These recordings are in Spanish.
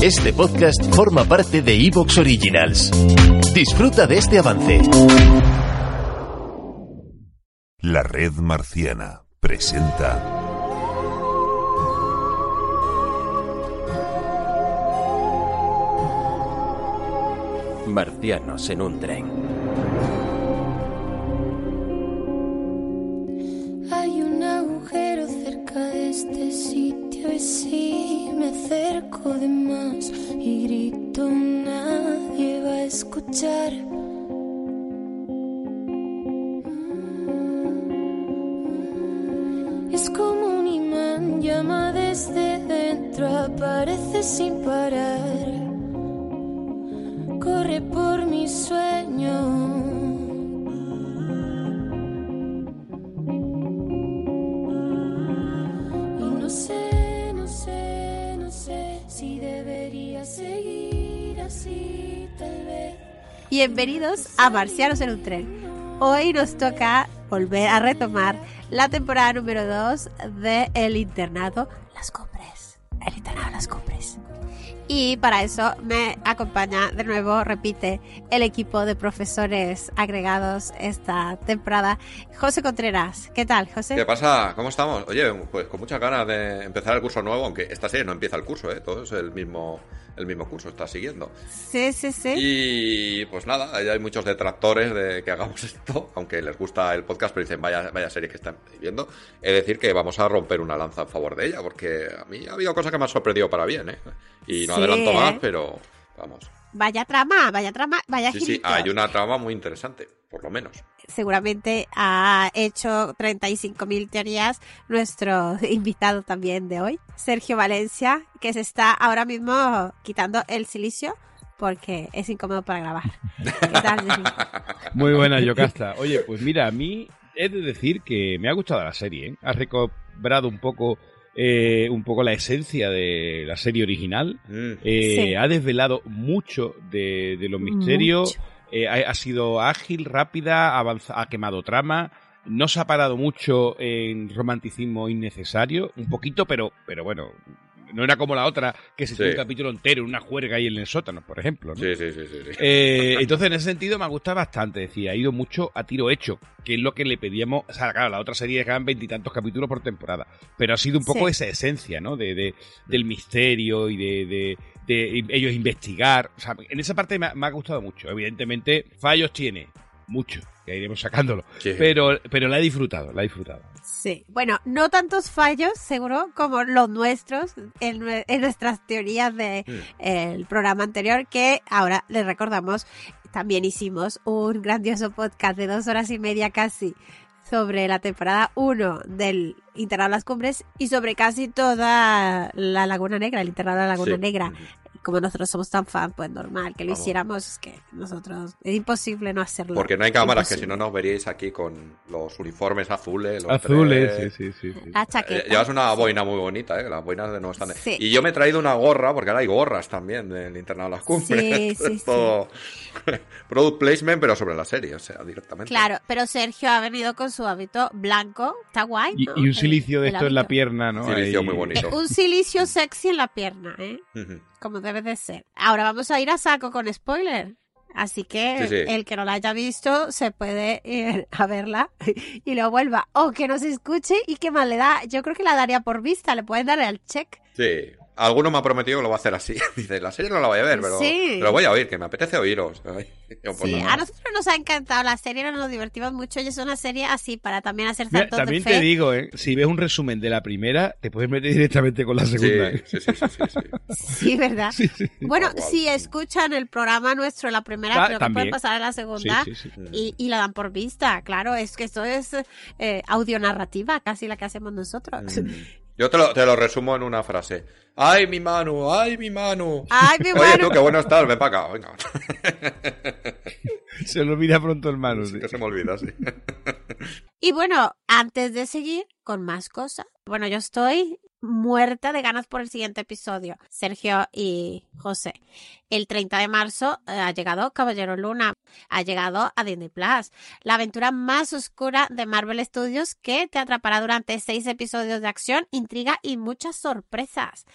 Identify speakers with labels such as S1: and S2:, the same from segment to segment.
S1: Este podcast forma parte de Evox Originals. Disfruta de este avance.
S2: La red marciana presenta
S1: Marcianos en un tren.
S3: Hay un agujero cerca de este sitio y si me acerco de más y grito nadie va a escuchar. Es como un imán, llama desde dentro, aparece sin parar.
S4: Bienvenidos a Marcianos en un tren. Hoy nos toca volver a retomar la temporada número 2 de El Internado Las Cumbres. El Internado Las Cumbres. Y para eso me acompaña de nuevo, repite, el equipo de profesores agregados esta temporada. José Contreras, ¿qué tal, José?
S5: ¿Qué pasa? ¿Cómo estamos? Oye, pues con muchas ganas de empezar el curso nuevo, aunque esta serie no empieza el curso, ¿eh? Todo es el mismo, el mismo curso, está siguiendo.
S4: Sí, sí, sí.
S5: Y pues nada, hay muchos detractores de que hagamos esto, aunque les gusta el podcast, pero dicen, vaya, vaya serie que están viendo. Es decir, que vamos a romper una lanza en favor de ella, porque a mí ha habido cosas que me han sorprendido para bien, ¿eh? Y no
S4: Sí,
S5: adelanto más,
S4: ¿eh?
S5: pero vamos.
S4: Vaya trama, vaya trama, vaya
S5: Sí, sí, hay una trama muy interesante, por lo menos.
S4: seguramente ha hecho 35.000 teorías nuestro invitado también de hoy, Sergio Valencia, que se está ahora mismo quitando el silicio porque es incómodo para grabar. ¿Qué tal, Sergio?
S6: Muy buena, Yocasta. Oye, pues mira, a mí he de decir que me ha gustado la serie. ¿eh? Ha recobrado un poco, eh, un poco la esencia de la serie original.
S5: Mm.
S6: Eh,
S4: Sí.
S6: Ha desvelado mucho de, de los misterios. Eh, ha, ha sido ágil, rápida, avanza- ha quemado trama. No se ha parado mucho en romanticismo innecesario. Un poquito, pero, pero bueno. No era como la otra, que se
S5: Sí.
S6: tiene un capítulo entero en una juerga ahí en el sótano, por ejemplo. ¿no?
S5: Sí, sí, sí, sí. sí.
S6: Eh, entonces, en ese sentido, me ha gustado bastante. Es decir, ha ido mucho a tiro hecho, que es lo que le pedíamos. O sea, claro, la otra serie eran veintitantos capítulos por temporada, pero ha sido un poco
S4: Sí.
S6: esa esencia, ¿no? De, de- del misterio y de, de- de ellos investigar. O sea, en esa parte me ha, me ha gustado mucho. Evidentemente, fallos tiene, mucho, que iremos sacándolo.
S5: Sí.
S6: Pero, pero la he disfrutado, la he disfrutado.
S4: Sí, bueno, no tantos fallos, seguro, como los nuestros en, en nuestras teorías del
S5: Mm.
S4: programa anterior, que ahora les recordamos, también hicimos un grandioso podcast de dos horas y media casi sobre la temporada 1 del Internado de las Cumbres y sobre casi toda la Laguna Negra, el Internado de la Laguna
S5: Sí.
S4: Negra. Como nosotros somos tan fan, pues normal que lo
S5: Vamos.
S4: hiciéramos, es que nosotros, es imposible no hacerlo.
S5: Porque no hay cámaras, que si no nos veríais aquí con los uniformes azules. Los
S6: Azules,
S5: tres.
S6: sí, sí, sí. sí.
S4: La
S5: Eh. Llevas una boina muy bonita, ¿eh? Las boinas de no están...
S4: Sí.
S5: Y yo me he traído una gorra, porque ahora hay gorras también del internado de las cumbres.
S4: Sí, sí,
S5: todo product placement, pero sobre la serie, o sea, directamente.
S4: Claro, pero Sergio ha venido con su hábito blanco, está guay.
S6: Y,
S4: ¿no?
S6: y un silicio de
S4: el
S6: esto en la pierna, ¿no?
S5: Silicio
S6: Ahí-
S5: muy bonito.
S4: Eh, un silicio sexy en la pierna, ¿eh? Como debe de ser. Ahora vamos a ir a saco con spoiler. Así que
S5: Sí, sí.
S4: el que no la haya visto se puede ir a verla y lo vuelva. O que nos escuche y que más le da. Yo creo que la daría por vista, le pueden dar el check.
S5: Sí. Alguno me ha prometido que lo va a hacer así. Dice, la serie no la voy a ver, pero,
S4: Sí.
S5: pero voy a oír, que me apetece oíros. Ay, pues
S4: Sí, a nosotros nos ha encantado la serie, nos divertimos mucho y es una serie así para también hacer
S6: Mira,
S4: saltos
S6: también
S4: de fe.
S6: te digo, ¿eh? si ves un resumen de la primera, te puedes meter directamente con la
S5: Sí,
S6: segunda. ¿eh?
S5: sí, sí, sí, sí, sí.
S4: Sí, ¿verdad?
S6: Sí, sí.
S4: Bueno, si escuchan el programa nuestro, la primera,
S6: Ah,
S4: creo que pueden pasar a la segunda
S6: Sí, sí, sí.
S4: Y, y la dan por vista. Claro, es que esto es eh, audionarrativa, casi la que hacemos nosotros.
S5: Mm. Yo te lo, te lo resumo en una frase. ¡Ay, mi Manu! ¡Ay, mi Manu!
S4: ¡Ay, mi
S5: Oye,
S4: Manu!
S5: tú, qué bueno estás, ven para acá, venga.
S6: Se lo olvida pronto hermano. sí.
S5: Que se me olvida, sí.
S4: Y bueno, antes de seguir con más cosas, bueno, yo estoy muerta de ganas por el siguiente episodio, Sergio y José. El 30 de marzo eh, ha llegado Caballero Luna, ha llegado a Disney Plus, la aventura más oscura de Marvel Studios que te atrapará durante seis episodios de acción, intriga y muchas sorpresas.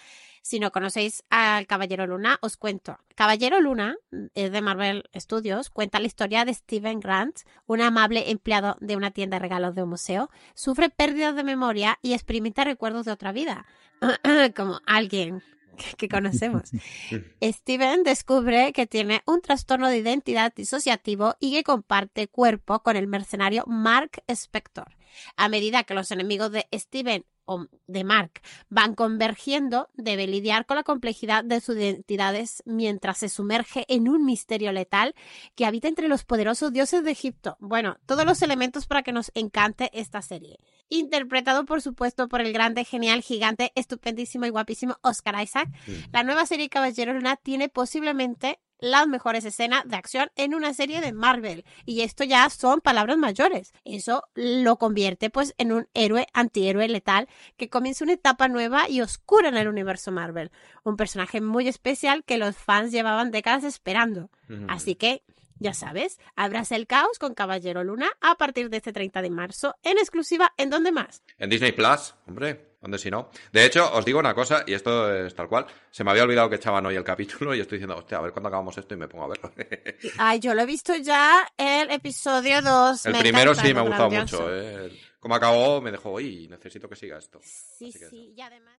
S4: Si no conocéis al Caballero Luna, os cuento. Caballero Luna es de Marvel Studios, cuenta la historia de Steven Grant, un amable empleado de una tienda de regalos de un museo. Sufre pérdidas de memoria y experimenta recuerdos de otra vida, como alguien que conocemos. Steven descubre que tiene un trastorno de identidad disociativo y que comparte cuerpo con el mercenario Mark Spector. A medida que los enemigos de Steven o de Mark van convergiendo, debe lidiar con la complejidad de sus identidades mientras se sumerge en un misterio letal que habita entre los poderosos dioses de Egipto. Bueno, todos los elementos para que nos encante esta serie. Interpretado, por supuesto, por el grande, genial, gigante, estupendísimo y guapísimo Oscar Isaac, la nueva serie Caballero Luna tiene posiblemente las mejores escenas de acción en una serie de Marvel. Y esto ya son palabras mayores. Eso lo convierte pues en un héroe antihéroe letal que comienza una etapa nueva y oscura en el universo Marvel. Un personaje muy especial que los fans llevaban décadas esperando. Así que ya sabes, abraza el caos con Caballero Luna a partir de este 30 de marzo en exclusiva en donde más.
S5: En Disney Plus, hombre. ¿Dónde si no? De hecho, os digo una cosa, y esto es tal cual. Se me había olvidado que echaban hoy el capítulo y estoy diciendo, hostia, a ver cuándo acabamos esto y me pongo a verlo.
S4: Ay, yo lo he visto ya el episodio 2.
S5: El
S4: me
S5: primero
S4: encanta,
S5: sí me ha gustado mucho. ¿eh? Como acabó, me dejó, uy, necesito que siga esto.
S4: Sí,
S5: Así que
S4: sí, y además...